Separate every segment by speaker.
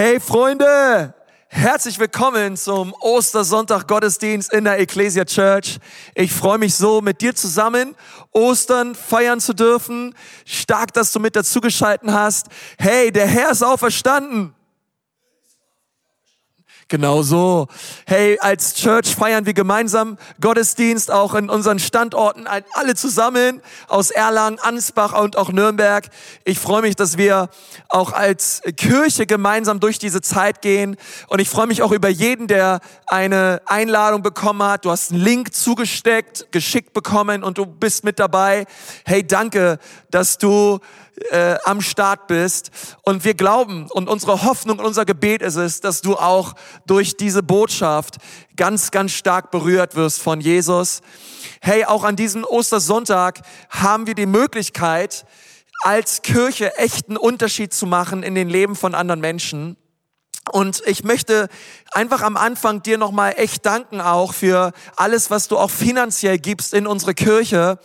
Speaker 1: Hey Freunde, herzlich willkommen zum Ostersonntag Gottesdienst in der Ecclesia Church. Ich freue mich so, mit dir zusammen Ostern feiern zu dürfen. Stark, dass du mit dazugeschalten hast. Hey, der Herr ist auferstanden. Genau so. Hey, als Church feiern wir gemeinsam Gottesdienst auch in unseren Standorten, alle zusammen aus Erlangen, Ansbach und auch Nürnberg. Ich freue mich, dass wir auch als Kirche gemeinsam durch diese Zeit gehen. Und ich freue mich auch über jeden, der eine Einladung bekommen hat. Du hast einen Link zugesteckt, geschickt bekommen und du bist mit dabei. Hey, danke, dass du äh, am Start bist. Und wir glauben und unsere Hoffnung und unser Gebet ist es, dass du auch durch diese Botschaft ganz, ganz stark berührt wirst von Jesus. Hey, auch an diesem Ostersonntag haben wir die Möglichkeit, als Kirche echten Unterschied zu machen in den Leben von anderen Menschen. Und ich möchte einfach am Anfang dir nochmal echt danken auch für alles, was du auch finanziell gibst in unsere Kirche.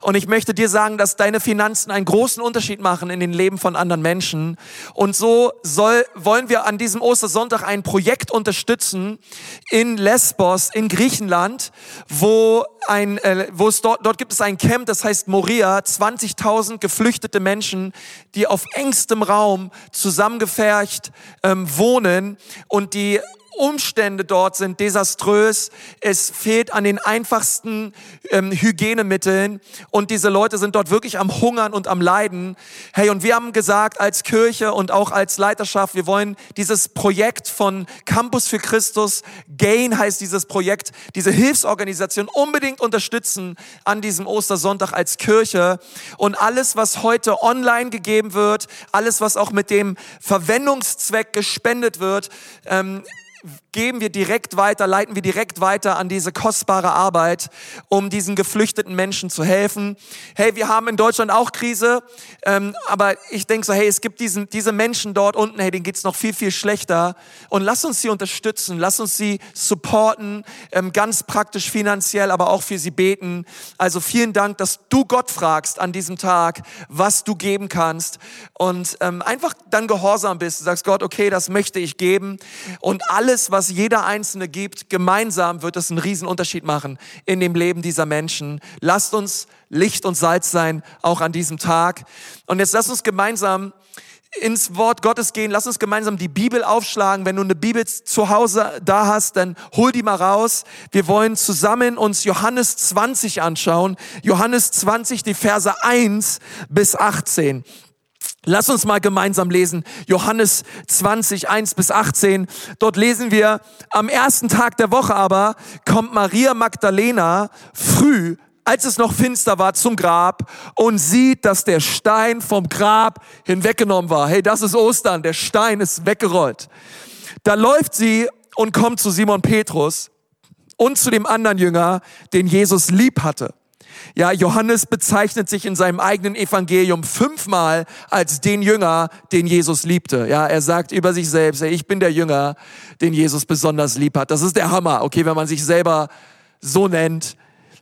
Speaker 1: Und ich möchte dir sagen, dass deine Finanzen einen großen Unterschied machen in den Leben von anderen Menschen. Und so soll, wollen wir an diesem Ostersonntag ein Projekt unterstützen in Lesbos, in Griechenland, wo ein, äh, wo es dort, dort gibt es ein Camp, das heißt Moria, 20.000 geflüchtete Menschen, die auf engstem Raum zusammengefercht ähm, wohnen und die Umstände dort sind desaströs. Es fehlt an den einfachsten ähm, Hygienemitteln und diese Leute sind dort wirklich am Hungern und am Leiden. Hey, und wir haben gesagt als Kirche und auch als Leiterschaft, wir wollen dieses Projekt von Campus für Christus, Gain heißt dieses Projekt, diese Hilfsorganisation unbedingt unterstützen an diesem Ostersonntag als Kirche. Und alles, was heute online gegeben wird, alles, was auch mit dem Verwendungszweck gespendet wird, ähm, geben wir direkt weiter, leiten wir direkt weiter an diese kostbare Arbeit, um diesen geflüchteten Menschen zu helfen. Hey, wir haben in Deutschland auch Krise, ähm, aber ich denke so, hey, es gibt diesen, diese Menschen dort unten, hey, denen geht's noch viel, viel schlechter. Und lass uns sie unterstützen, lass uns sie supporten, ähm, ganz praktisch finanziell, aber auch für sie beten. Also vielen Dank, dass du Gott fragst an diesem Tag, was du geben kannst und ähm, einfach dann gehorsam bist. Du sagst Gott, okay, das möchte ich geben und alles, was jeder Einzelne gibt, gemeinsam wird es einen riesen Unterschied machen in dem Leben dieser Menschen. Lasst uns Licht und Salz sein, auch an diesem Tag. Und jetzt lasst uns gemeinsam ins Wort Gottes gehen. Lass uns gemeinsam die Bibel aufschlagen. Wenn du eine Bibel zu Hause da hast, dann hol die mal raus. Wir wollen zusammen uns Johannes 20 anschauen. Johannes 20, die Verse 1 bis 18. Lass uns mal gemeinsam lesen. Johannes 20, 1 bis 18. Dort lesen wir, am ersten Tag der Woche aber kommt Maria Magdalena früh, als es noch finster war, zum Grab und sieht, dass der Stein vom Grab hinweggenommen war. Hey, das ist Ostern. Der Stein ist weggerollt. Da läuft sie und kommt zu Simon Petrus und zu dem anderen Jünger, den Jesus lieb hatte. Ja, Johannes bezeichnet sich in seinem eigenen Evangelium fünfmal als den Jünger, den Jesus liebte. Ja, er sagt über sich selbst, ich bin der Jünger, den Jesus besonders lieb hat. Das ist der Hammer, okay, wenn man sich selber so nennt.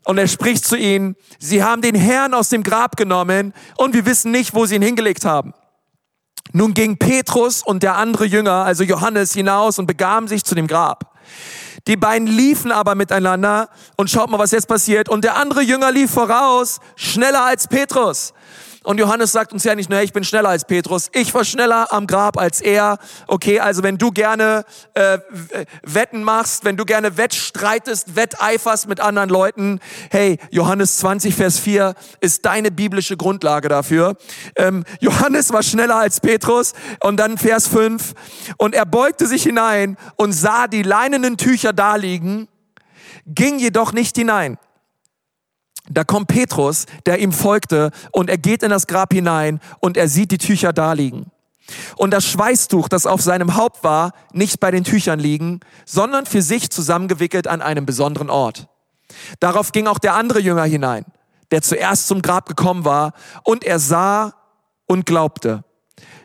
Speaker 1: Und er spricht zu ihnen, sie haben den Herrn aus dem Grab genommen und wir wissen nicht, wo sie ihn hingelegt haben. Nun ging Petrus und der andere Jünger, also Johannes, hinaus und begaben sich zu dem Grab. Die beiden liefen aber miteinander und schaut mal, was jetzt passiert. Und der andere Jünger lief voraus, schneller als Petrus. Und Johannes sagt uns ja nicht nur, ich bin schneller als Petrus, ich war schneller am Grab als er. Okay, also wenn du gerne äh, Wetten machst, wenn du gerne wettstreitest, wetteiferst mit anderen Leuten, hey, Johannes 20, Vers 4 ist deine biblische Grundlage dafür. Ähm, Johannes war schneller als Petrus und dann Vers 5 und er beugte sich hinein und sah die leinenen Tücher daliegen, ging jedoch nicht hinein. Da kommt Petrus, der ihm folgte, und er geht in das Grab hinein und er sieht die Tücher da liegen. Und das Schweißtuch, das auf seinem Haupt war, nicht bei den Tüchern liegen, sondern für sich zusammengewickelt an einem besonderen Ort. Darauf ging auch der andere Jünger hinein, der zuerst zum Grab gekommen war, und er sah und glaubte.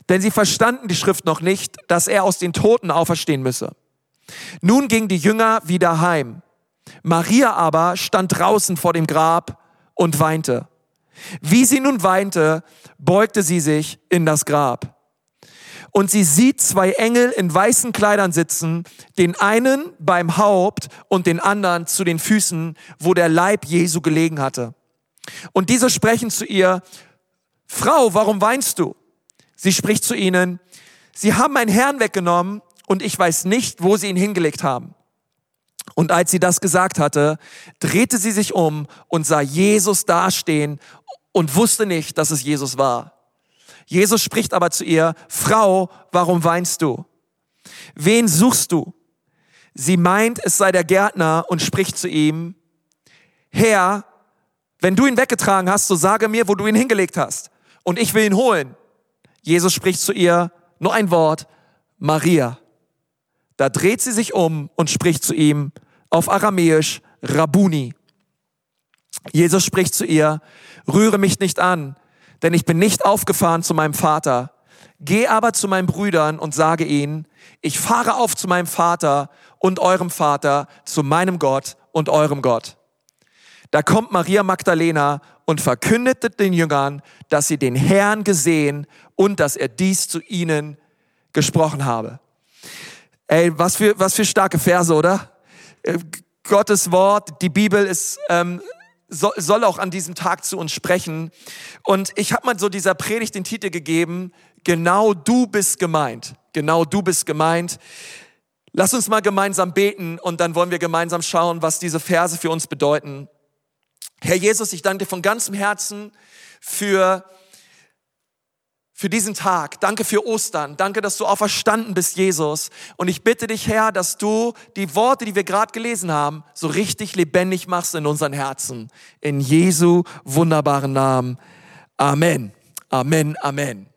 Speaker 1: Denn sie verstanden die Schrift noch nicht, dass er aus den Toten auferstehen müsse. Nun ging die Jünger wieder heim Maria aber stand draußen vor dem Grab und weinte. Wie sie nun weinte, beugte sie sich in das Grab. Und sie sieht zwei Engel in weißen Kleidern sitzen, den einen beim Haupt und den anderen zu den Füßen, wo der Leib Jesu gelegen hatte. Und diese sprechen zu ihr, Frau, warum weinst du? Sie spricht zu ihnen, Sie haben meinen Herrn weggenommen und ich weiß nicht, wo sie ihn hingelegt haben. Und als sie das gesagt hatte, drehte sie sich um und sah Jesus dastehen und wusste nicht, dass es Jesus war. Jesus spricht aber zu ihr, Frau, warum weinst du? Wen suchst du? Sie meint, es sei der Gärtner und spricht zu ihm, Herr, wenn du ihn weggetragen hast, so sage mir, wo du ihn hingelegt hast. Und ich will ihn holen. Jesus spricht zu ihr, nur ein Wort, Maria. Da dreht sie sich um und spricht zu ihm auf Aramäisch Rabuni. Jesus spricht zu ihr, rühre mich nicht an, denn ich bin nicht aufgefahren zu meinem Vater. Geh aber zu meinen Brüdern und sage ihnen, ich fahre auf zu meinem Vater und eurem Vater, zu meinem Gott und eurem Gott. Da kommt Maria Magdalena und verkündete den Jüngern, dass sie den Herrn gesehen und dass er dies zu ihnen gesprochen habe. Ey, was für, was für starke Verse, oder? Äh, Gottes Wort, die Bibel ist, ähm, soll, soll auch an diesem Tag zu uns sprechen. Und ich habe mal so dieser Predigt den Titel gegeben, genau du bist gemeint. Genau du bist gemeint. Lass uns mal gemeinsam beten und dann wollen wir gemeinsam schauen, was diese Verse für uns bedeuten. Herr Jesus, ich danke dir von ganzem Herzen für für diesen Tag. Danke für Ostern. Danke, dass du auferstanden bist, Jesus. Und ich bitte dich, Herr, dass du die Worte, die wir gerade gelesen haben, so richtig lebendig machst in unseren Herzen. In Jesu wunderbaren Namen. Amen. Amen. Amen.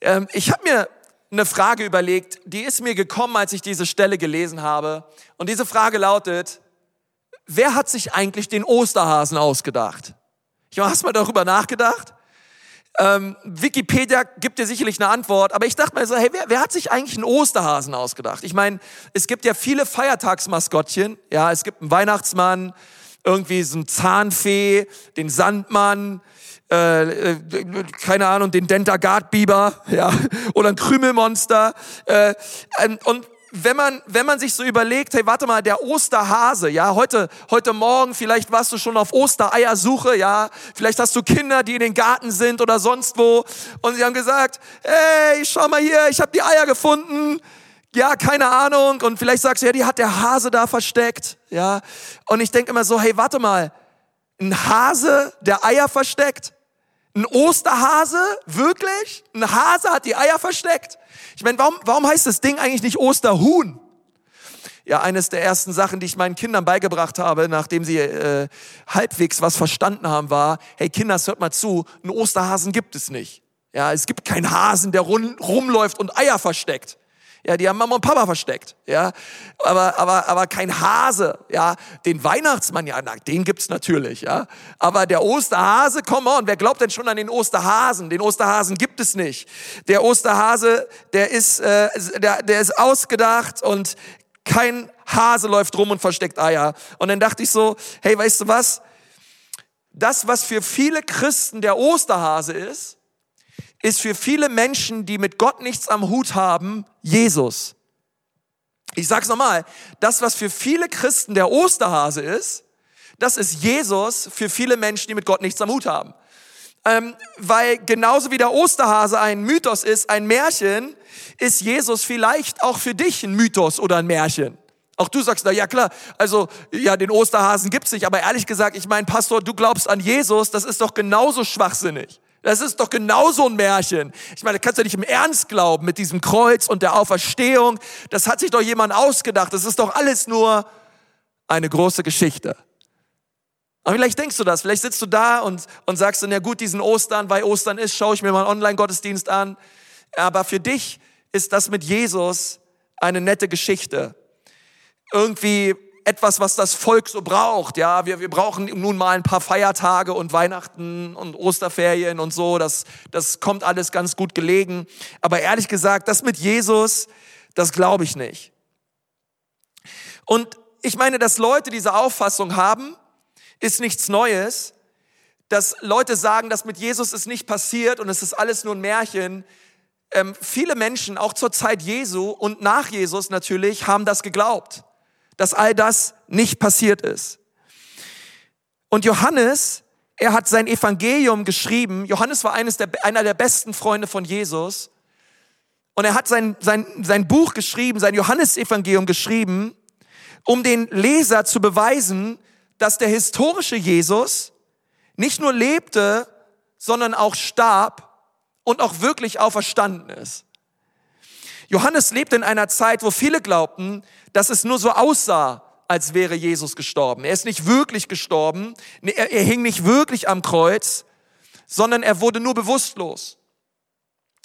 Speaker 1: Ähm, ich habe mir eine Frage überlegt, die ist mir gekommen, als ich diese Stelle gelesen habe. Und diese Frage lautet, wer hat sich eigentlich den Osterhasen ausgedacht? Ich habe mal darüber nachgedacht. Ähm, Wikipedia gibt dir sicherlich eine Antwort, aber ich dachte mir so, hey, wer, wer hat sich eigentlich einen Osterhasen ausgedacht? Ich meine, es gibt ja viele Feiertagsmaskottchen. Ja, es gibt einen Weihnachtsmann, irgendwie so ein Zahnfee, den Sandmann, äh, äh, keine Ahnung, den Dentagard-Biber, ja, oder ein Krümelmonster. Äh, und wenn man, wenn man sich so überlegt, hey, warte mal, der Osterhase, ja, heute, heute Morgen, vielleicht warst du schon auf Ostereiersuche, ja, vielleicht hast du Kinder, die in den Garten sind oder sonst wo und sie haben gesagt, hey, schau mal hier, ich habe die Eier gefunden, ja, keine Ahnung. Und vielleicht sagst du, ja, die hat der Hase da versteckt, ja, und ich denke immer so, hey, warte mal, ein Hase, der Eier versteckt? Ein Osterhase? Wirklich? Ein Hase hat die Eier versteckt? Ich meine, warum, warum heißt das Ding eigentlich nicht Osterhuhn? Ja, eines der ersten Sachen, die ich meinen Kindern beigebracht habe, nachdem sie äh, halbwegs was verstanden haben, war, hey Kinders, hört mal zu, einen Osterhasen gibt es nicht. Ja, es gibt keinen Hasen, der rum, rumläuft und Eier versteckt. Ja, die haben Mama und Papa versteckt. Ja, aber, aber, aber kein Hase. Ja, den Weihnachtsmann, ja, na, den gibt's natürlich. Ja, aber der Osterhase, come on, wer glaubt denn schon an den Osterhasen? Den Osterhasen gibt es nicht. Der Osterhase, der ist, äh, der, der ist ausgedacht und kein Hase läuft rum und versteckt Eier. Und dann dachte ich so, hey, weißt du was? Das, was für viele Christen der Osterhase ist, ist für viele Menschen, die mit Gott nichts am Hut haben, Jesus. Ich sag's nochmal, das, was für viele Christen der Osterhase ist, das ist Jesus für viele Menschen, die mit Gott nichts am Hut haben. Ähm, weil genauso wie der Osterhase ein Mythos ist, ein Märchen, ist Jesus vielleicht auch für dich ein Mythos oder ein Märchen. Auch du sagst, na ja klar, also ja, den Osterhasen gibt's nicht, aber ehrlich gesagt, ich meine, Pastor, du glaubst an Jesus, das ist doch genauso schwachsinnig. Das ist doch genauso ein Märchen. Ich meine, kannst du nicht im Ernst glauben mit diesem Kreuz und der Auferstehung. Das hat sich doch jemand ausgedacht. Das ist doch alles nur eine große Geschichte. Aber vielleicht denkst du das, vielleicht sitzt du da und, und sagst dann, ja gut, diesen Ostern, weil Ostern ist, schaue ich mir mal einen Online-Gottesdienst an. Aber für dich ist das mit Jesus eine nette Geschichte. Irgendwie etwas, was das Volk so braucht. Ja, wir, wir brauchen nun mal ein paar Feiertage und Weihnachten und Osterferien und so. Das, das kommt alles ganz gut gelegen. Aber ehrlich gesagt, das mit Jesus, das glaube ich nicht. Und ich meine, dass Leute diese Auffassung haben, ist nichts Neues. Dass Leute sagen, dass mit Jesus ist nicht passiert und es ist alles nur ein Märchen, ähm, viele Menschen, auch zur Zeit Jesu und nach Jesus natürlich, haben das geglaubt, dass all das nicht passiert ist. Und Johannes, er hat sein Evangelium geschrieben. Johannes war eines der, einer der besten Freunde von Jesus. Und er hat sein, sein, sein Buch geschrieben, sein Johannesevangelium geschrieben, um den Leser zu beweisen, dass der historische Jesus nicht nur lebte, sondern auch starb und auch wirklich auferstanden ist. Johannes lebte in einer Zeit, wo viele glaubten, dass es nur so aussah, als wäre Jesus gestorben. Er ist nicht wirklich gestorben, er, er hing nicht wirklich am Kreuz, sondern er wurde nur bewusstlos.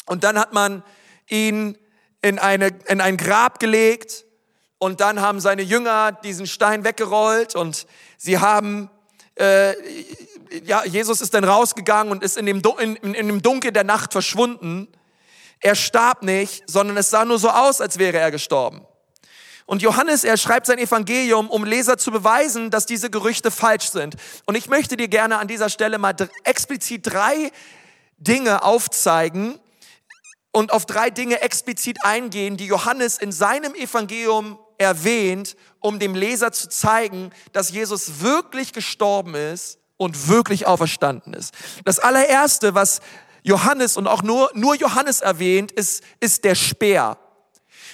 Speaker 1: Und dann hat man ihn in, eine, in ein Grab gelegt und dann haben seine Jünger diesen Stein weggerollt und sie haben, äh, ja, Jesus ist dann rausgegangen und ist in dem, in, in dem Dunkel der Nacht verschwunden. Er starb nicht, sondern es sah nur so aus, als wäre er gestorben. Und Johannes, er schreibt sein Evangelium, um Leser zu beweisen, dass diese Gerüchte falsch sind. Und ich möchte dir gerne an dieser Stelle mal explizit drei Dinge aufzeigen, und auf drei Dinge explizit eingehen, die Johannes in seinem Evangelium erwähnt, um dem Leser zu zeigen, dass Jesus wirklich gestorben ist und wirklich auferstanden ist. Das allererste, was Johannes und auch nur, nur Johannes erwähnt, ist, ist der Speer.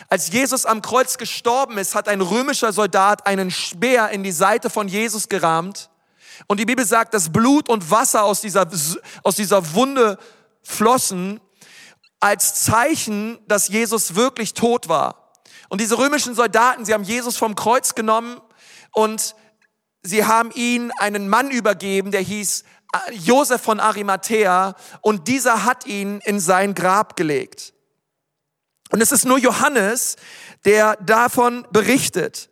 Speaker 1: Als Jesus am Kreuz gestorben ist, hat ein römischer Soldat einen Speer in die Seite von Jesus gerammt. Und die Bibel sagt, dass Blut und Wasser aus dieser, aus dieser Wunde flossen als Zeichen, dass Jesus wirklich tot war. Und diese römischen Soldaten, sie haben Jesus vom Kreuz genommen und sie haben ihn einen Mann übergeben, der hieß Josef von Arimathea und dieser hat ihn in sein Grab gelegt. Und es ist nur Johannes, der davon berichtet.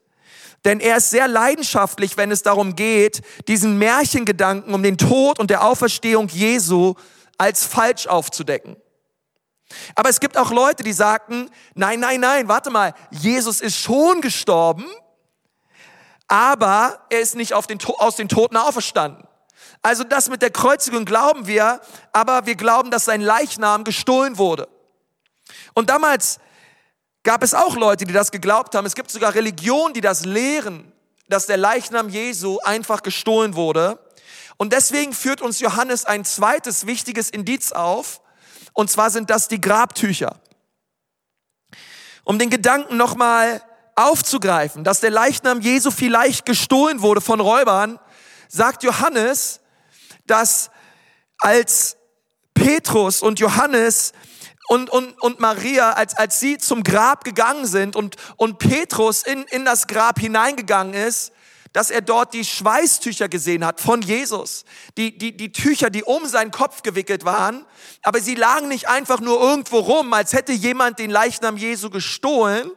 Speaker 1: Denn er ist sehr leidenschaftlich, wenn es darum geht, diesen Märchengedanken um den Tod und der Auferstehung Jesu als falsch aufzudecken. Aber es gibt auch Leute, die sagten, nein, nein, nein, warte mal, Jesus ist schon gestorben, aber er ist nicht den, aus den Toten auferstanden. Also das mit der Kreuzigung glauben wir, aber wir glauben, dass sein Leichnam gestohlen wurde. Und damals gab es auch Leute, die das geglaubt haben. Es gibt sogar Religionen, die das lehren, dass der Leichnam Jesu einfach gestohlen wurde. Und deswegen führt uns Johannes ein zweites wichtiges Indiz auf, und zwar sind das die Grabtücher. Um den Gedanken nochmal aufzugreifen, dass der Leichnam Jesu vielleicht gestohlen wurde von Räubern, sagt Johannes, dass als Petrus und Johannes und, und, und Maria, als, als sie zum Grab gegangen sind und, und Petrus in, in das Grab hineingegangen ist, dass er dort die Schweißtücher gesehen hat von Jesus. Die, die, die Tücher, die um seinen Kopf gewickelt waren. Aber sie lagen nicht einfach nur irgendwo rum, als hätte jemand den Leichnam Jesu gestohlen,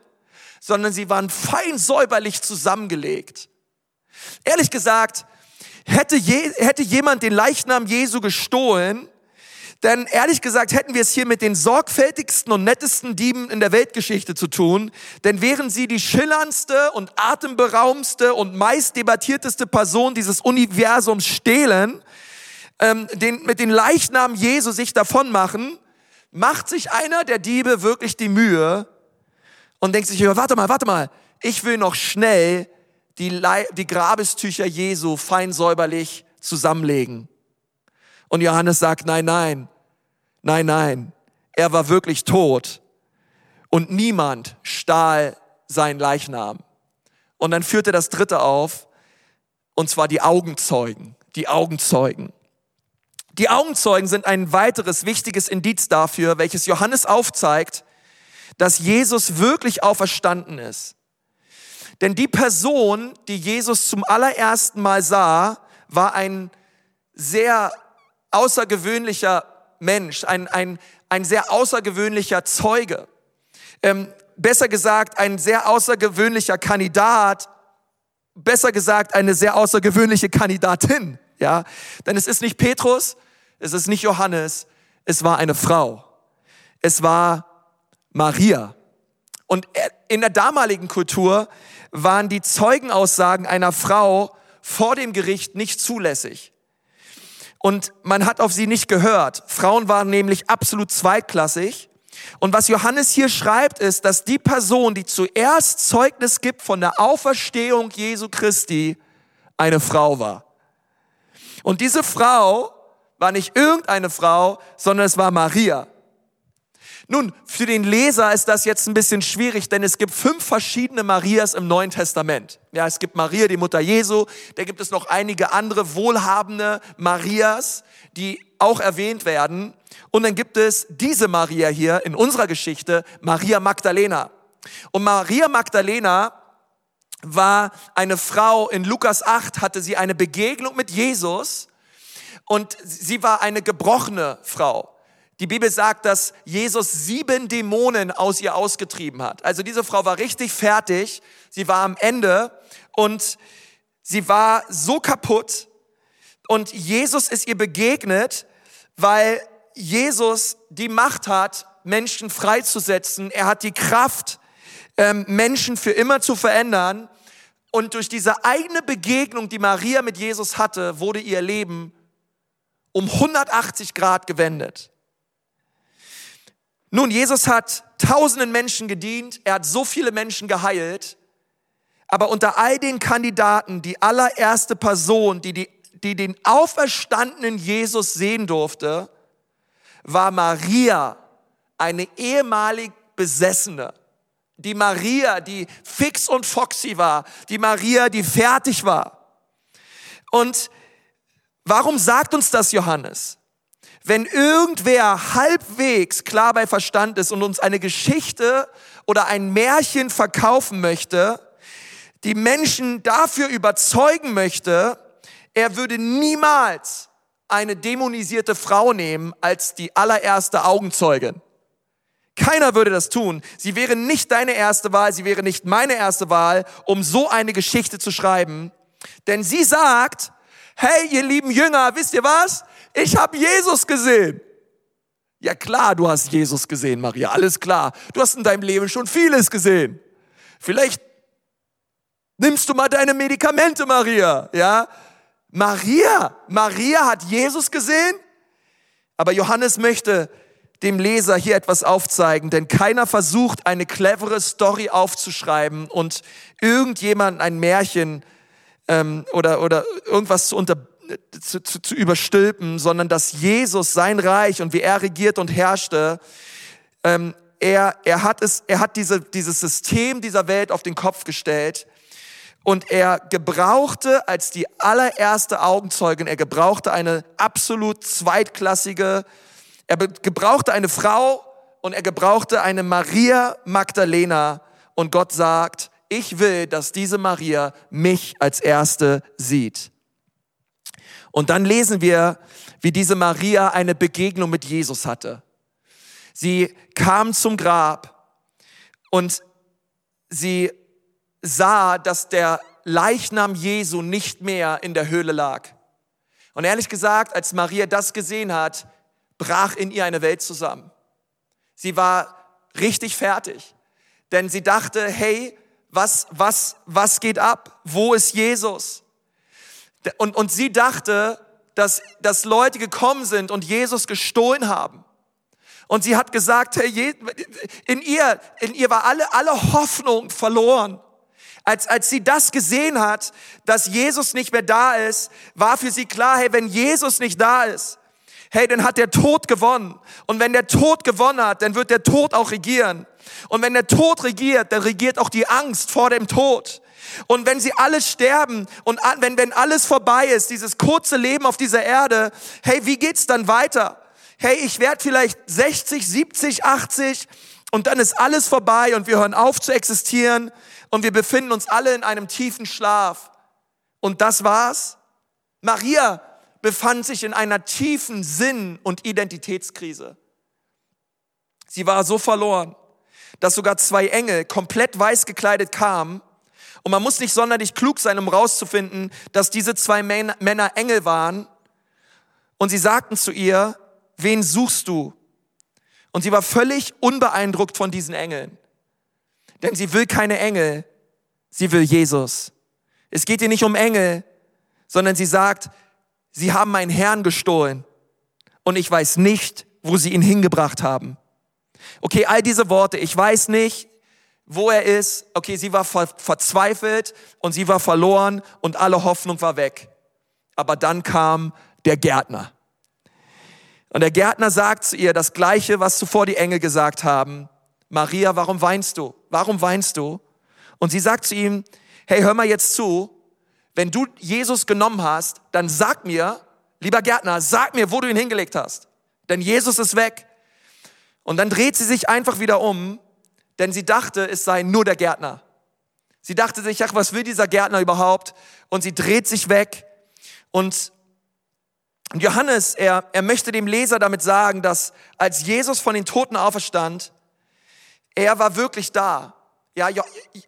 Speaker 1: sondern sie waren fein säuberlich zusammengelegt. Ehrlich gesagt, hätte, je, hätte jemand den Leichnam Jesu gestohlen, denn ehrlich gesagt hätten wir es hier mit den sorgfältigsten und nettesten Dieben in der Weltgeschichte zu tun. Denn während sie die schillerndste und atemberaubendste und meist debattierteste Person dieses Universums stehlen, ähm, den, mit den Leichnamen Jesu sich davon machen, macht sich einer der Diebe wirklich die Mühe und denkt sich, warte mal, warte mal, ich will noch schnell die, die Grabestücher Jesu fein säuberlich zusammenlegen. Und Johannes sagt, nein, nein, nein, nein, er war wirklich tot und niemand stahl sein Leichnam. Und dann führte das dritte auf, und zwar die Augenzeugen, die Augenzeugen. Die Augenzeugen sind ein weiteres wichtiges Indiz dafür, welches Johannes aufzeigt, dass Jesus wirklich auferstanden ist. Denn die Person, die Jesus zum allerersten Mal sah, war ein sehr außergewöhnlicher Mensch, ein, ein, ein sehr außergewöhnlicher Zeuge. Ähm, besser gesagt, ein sehr außergewöhnlicher Kandidat, besser gesagt, eine sehr außergewöhnliche Kandidatin. Ja, denn es ist nicht Petrus, es ist nicht Johannes, es war eine Frau. Es war Maria. Und in der damaligen Kultur waren die Zeugenaussagen einer Frau vor dem Gericht nicht zulässig und man hat auf sie nicht gehört. Frauen waren nämlich absolut zweitklassig Und was Johannes hier schreibt, ist, dass die Person, die zuerst Zeugnis gibt von der Auferstehung Jesu Christi, eine Frau war. Und diese Frau war nicht irgendeine Frau, sondern es war Maria. Nun, für den Leser ist das jetzt ein bisschen schwierig, denn es gibt fünf verschiedene Marias im Neuen Testament. Ja, es gibt Maria, die Mutter Jesu, da gibt es noch einige andere wohlhabende Marias, die auch erwähnt werden. Und dann gibt es diese Maria hier in unserer Geschichte, Maria Magdalena. Und Maria Magdalena war eine Frau, in Lukas 8 hatte sie eine Begegnung mit Jesus und sie war eine gebrochene Frau. Die Bibel sagt, dass Jesus sieben Dämonen aus ihr ausgetrieben hat. Also diese Frau war richtig fertig. Sie war am Ende und sie war so kaputt. Und Jesus ist ihr begegnet, weil Jesus die Macht hat, Menschen freizusetzen. Er hat die Kraft, ähm, Menschen für immer zu verändern. Und durch diese eigene Begegnung, die Maria mit Jesus hatte, wurde ihr Leben um 180 Grad gewendet. Nun, Jesus hat tausenden Menschen gedient, er hat so viele Menschen geheilt, aber unter all den Kandidaten, die allererste Person, die, die, die den auferstandenen Jesus sehen durfte, war Maria, eine ehemalig Besessene. Die Maria, die fix und foxy war, die Maria, die fertig war. Und warum sagt uns das Johannes? Wenn irgendwer halbwegs klar bei Verstand ist und uns eine Geschichte oder ein Märchen verkaufen möchte, die Menschen dafür überzeugen möchte, er würde niemals eine dämonisierte Frau nehmen als die allererste Augenzeugin. Keiner würde das tun. Sie wäre nicht deine erste Wahl, sie wäre nicht meine erste Wahl, um so eine Geschichte zu schreiben. Denn sie sagt, hey, ihr lieben Jünger, wisst ihr was? Ich habe Jesus gesehen. Ja klar, du hast Jesus gesehen, Maria, alles klar. Du hast in deinem Leben schon vieles gesehen. Vielleicht nimmst du mal deine Medikamente, Maria, ja? Maria, Maria hat Jesus gesehen, aber Johannes möchte dem Leser hier etwas aufzeigen, denn keiner versucht, eine clevere Story aufzuschreiben und irgendjemanden ein Märchen ähm, oder, oder irgendwas zu unter, zu, zu, zu überstülpen, sondern dass Jesus sein Reich und wie er regiert und herrschte, ähm, er, er hat, es, er hat diese, dieses System dieser Welt auf den Kopf gestellt und er gebrauchte als die allererste Augenzeugin, er gebrauchte eine absolut zweitklassige, er gebrauchte eine Frau und er gebrauchte eine Maria Magdalena und Gott sagt, ich will, dass diese Maria mich als erste sieht. Und dann lesen wir, wie diese Maria eine Begegnung mit Jesus hatte. Sie kam zum Grab und sie sah, dass der Leichnam Jesu nicht mehr in der Höhle lag. Und ehrlich gesagt, als Maria das gesehen hat, brach in ihr eine Welt zusammen. Sie war richtig fertig, denn sie dachte, hey, was, was, was geht ab? Wo ist Jesus? Und, und sie dachte, dass, dass Leute gekommen sind und Jesus gestohlen haben. Und sie hat gesagt, hey, in ihr, in ihr war alle, alle Hoffnung verloren. Als, als sie das gesehen hat, dass Jesus nicht mehr da ist, war für sie klar, hey, wenn Jesus nicht da ist, hey, dann hat der Tod gewonnen. Und wenn der Tod gewonnen hat, dann wird der Tod auch regieren. Und wenn der Tod regiert, dann regiert auch die Angst vor dem Tod. Und wenn sie alle sterben und wenn, wenn alles vorbei ist, dieses kurze Leben auf dieser Erde, hey, wie geht's dann weiter? Hey, ich werde vielleicht 60, 70, 80 und dann ist alles vorbei und wir hören auf zu existieren und wir befinden uns alle in einem tiefen Schlaf. Und das war's. Maria befand sich in einer tiefen Sinn- und Identitätskrise. Sie war so verloren, dass sogar zwei Engel komplett weiß gekleidet kamen und man muss nicht sonderlich klug sein, um rauszufinden, dass diese zwei Männer Engel waren. Und sie sagten zu ihr, wen suchst du? Und sie war völlig unbeeindruckt von diesen Engeln. Denn sie will keine Engel, sie will Jesus. Es geht ihr nicht um Engel, sondern sie sagt, sie haben meinen Herrn gestohlen und ich weiß nicht, wo sie ihn hingebracht haben. Okay, all diese Worte, ich weiß nicht, wo er ist. Okay, sie war ver verzweifelt und sie war verloren und alle Hoffnung war weg. Aber dann kam der Gärtner. Und der Gärtner sagt zu ihr das Gleiche, was zuvor die Engel gesagt haben. Maria, warum weinst du? Warum weinst du? Und sie sagt zu ihm, hey, hör mal jetzt zu. Wenn du Jesus genommen hast, dann sag mir, lieber Gärtner, sag mir, wo du ihn hingelegt hast. Denn Jesus ist weg. Und dann dreht sie sich einfach wieder um, denn sie dachte, es sei nur der Gärtner. Sie dachte sich, ach, was will dieser Gärtner überhaupt? Und sie dreht sich weg und Johannes, er, er möchte dem Leser damit sagen, dass als Jesus von den Toten auferstand, er war wirklich da. Ja,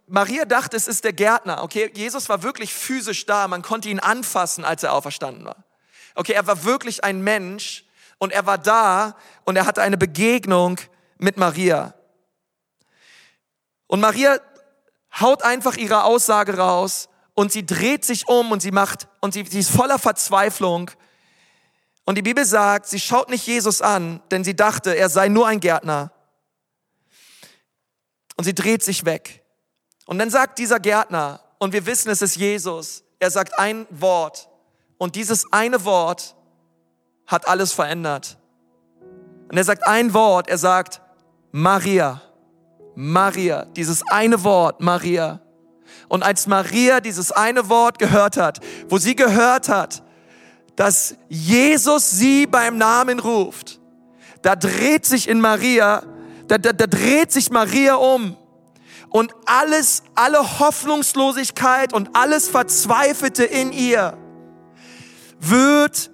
Speaker 1: Maria dachte, es ist der Gärtner. Okay, Jesus war wirklich physisch da. Man konnte ihn anfassen, als er auferstanden war. Okay, er war wirklich ein Mensch und er war da und er hatte eine Begegnung mit Maria. Und Maria haut einfach ihre Aussage raus und sie dreht sich um und sie macht und sie, sie ist voller Verzweiflung und die Bibel sagt, sie schaut nicht Jesus an, denn sie dachte, er sei nur ein Gärtner. Und sie dreht sich weg. Und dann sagt dieser Gärtner, und wir wissen, es ist Jesus, er sagt ein Wort. Und dieses eine Wort hat alles verändert. Und er sagt ein Wort, er sagt Maria. Maria, dieses eine Wort, Maria. Und als Maria dieses eine Wort gehört hat, wo sie gehört hat, dass Jesus sie beim Namen ruft, da dreht sich in Maria, da, da, da dreht sich Maria um und alles, alle Hoffnungslosigkeit und alles Verzweifelte in ihr wird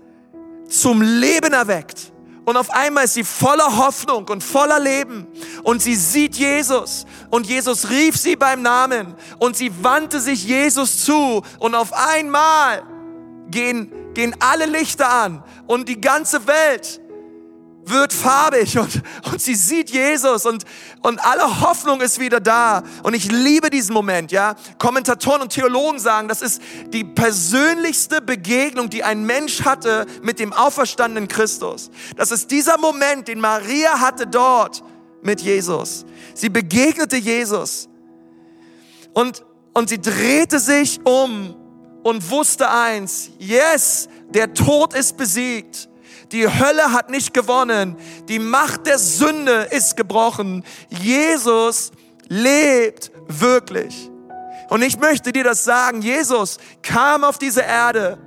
Speaker 1: zum Leben erweckt. Und auf einmal ist sie voller Hoffnung und voller Leben. Und sie sieht Jesus. Und Jesus rief sie beim Namen. Und sie wandte sich Jesus zu. Und auf einmal gehen gehen alle Lichter an und die ganze Welt wird farbig und, und sie sieht Jesus und, und alle Hoffnung ist wieder da. Und ich liebe diesen Moment, ja. Kommentatoren und Theologen sagen, das ist die persönlichste Begegnung, die ein Mensch hatte mit dem auferstandenen Christus. Das ist dieser Moment, den Maria hatte dort mit Jesus. Sie begegnete Jesus und, und sie drehte sich um und wusste eins, yes, der Tod ist besiegt. Die Hölle hat nicht gewonnen. Die Macht der Sünde ist gebrochen. Jesus lebt wirklich. Und ich möchte dir das sagen. Jesus kam auf diese Erde.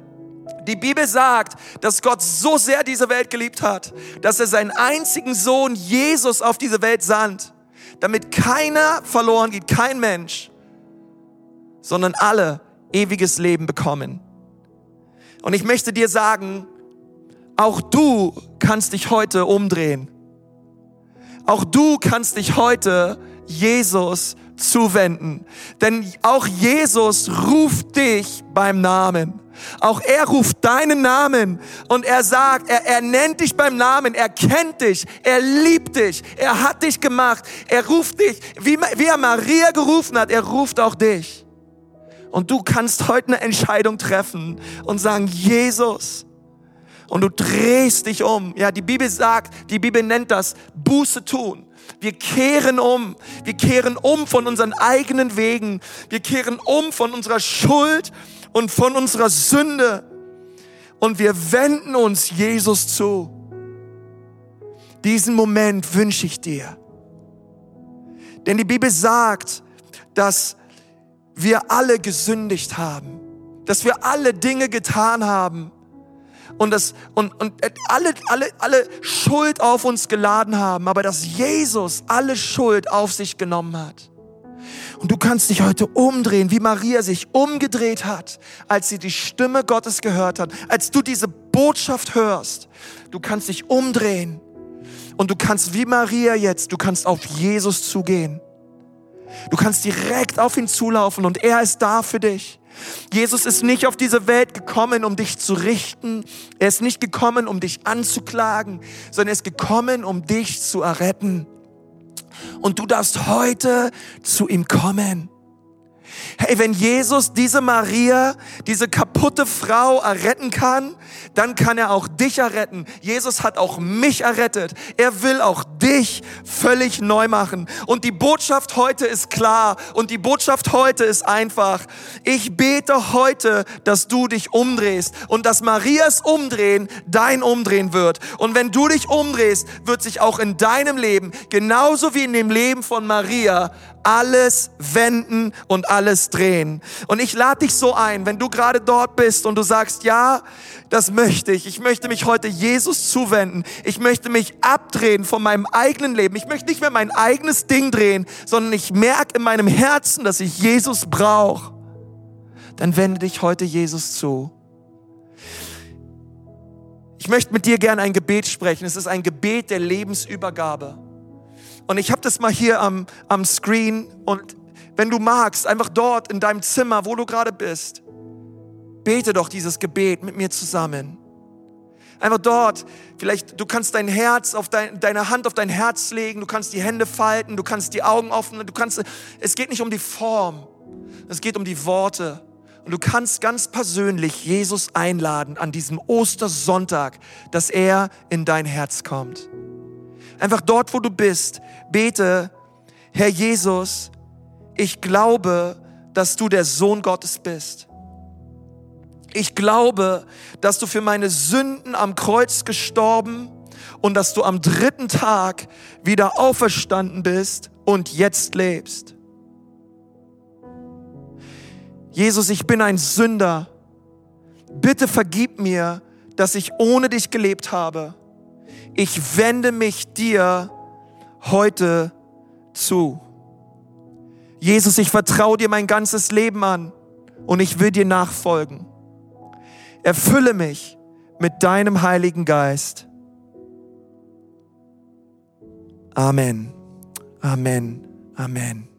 Speaker 1: Die Bibel sagt, dass Gott so sehr diese Welt geliebt hat, dass er seinen einzigen Sohn Jesus auf diese Welt sandt, damit keiner verloren geht, kein Mensch, sondern alle ewiges Leben bekommen. Und ich möchte dir sagen, auch du kannst dich heute umdrehen. Auch du kannst dich heute Jesus zuwenden. Denn auch Jesus ruft dich beim Namen. Auch er ruft deinen Namen und er sagt, er, er nennt dich beim Namen, er kennt dich, er liebt dich, er hat dich gemacht, er ruft dich, wie, wie er Maria gerufen hat, er ruft auch dich. Und du kannst heute eine Entscheidung treffen und sagen, Jesus. Und du drehst dich um. Ja, die Bibel sagt, die Bibel nennt das Buße tun. Wir kehren um. Wir kehren um von unseren eigenen Wegen. Wir kehren um von unserer Schuld und von unserer Sünde. Und wir wenden uns Jesus zu. Diesen Moment wünsche ich dir. Denn die Bibel sagt, dass wir alle gesündigt haben, dass wir alle Dinge getan haben und, das, und, und alle, alle, alle Schuld auf uns geladen haben, aber dass Jesus alle Schuld auf sich genommen hat. Und du kannst dich heute umdrehen, wie Maria sich umgedreht hat, als sie die Stimme Gottes gehört hat, als du diese Botschaft hörst. Du kannst dich umdrehen und du kannst wie Maria jetzt, du kannst auf Jesus zugehen. Du kannst direkt auf ihn zulaufen und er ist da für dich. Jesus ist nicht auf diese Welt gekommen, um dich zu richten. Er ist nicht gekommen, um dich anzuklagen, sondern er ist gekommen, um dich zu erretten. Und du darfst heute zu ihm kommen. Hey, wenn Jesus diese Maria, diese kaputte Frau erretten kann, dann kann er auch dich erretten. Jesus hat auch mich errettet. Er will auch dich völlig neu machen. Und die Botschaft heute ist klar. Und die Botschaft heute ist einfach. Ich bete heute, dass du dich umdrehst und dass Marias Umdrehen dein Umdrehen wird. Und wenn du dich umdrehst, wird sich auch in deinem Leben, genauso wie in dem Leben von Maria, alles wenden und alles drehen. Und ich lade dich so ein, wenn du gerade dort bist und du sagst, ja, das möchte ich. Ich möchte mich heute Jesus zuwenden. Ich möchte mich abdrehen von meinem eigenen Leben. Ich möchte nicht mehr mein eigenes Ding drehen, sondern ich merke in meinem Herzen, dass ich Jesus brauche. Dann wende dich heute Jesus zu. Ich möchte mit dir gerne ein Gebet sprechen. Es ist ein Gebet der Lebensübergabe. Und ich habe das mal hier am, am Screen und wenn du magst, einfach dort in deinem Zimmer, wo du gerade bist, bete doch dieses Gebet mit mir zusammen. Einfach dort, vielleicht, du kannst dein Herz auf dein, deine Hand auf dein Herz legen, du kannst die Hände falten, du kannst die Augen öffnen, du kannst, es geht nicht um die Form, es geht um die Worte. Und du kannst ganz persönlich Jesus einladen an diesem Ostersonntag, dass er in dein Herz kommt. Einfach dort, wo du bist, bete, Herr Jesus, ich glaube, dass du der Sohn Gottes bist. Ich glaube, dass du für meine Sünden am Kreuz gestorben und dass du am dritten Tag wieder auferstanden bist und jetzt lebst. Jesus, ich bin ein Sünder. Bitte vergib mir, dass ich ohne dich gelebt habe ich wende mich dir heute zu. Jesus, ich vertraue dir mein ganzes Leben an und ich will dir nachfolgen. Erfülle mich mit deinem Heiligen Geist. Amen. Amen. Amen.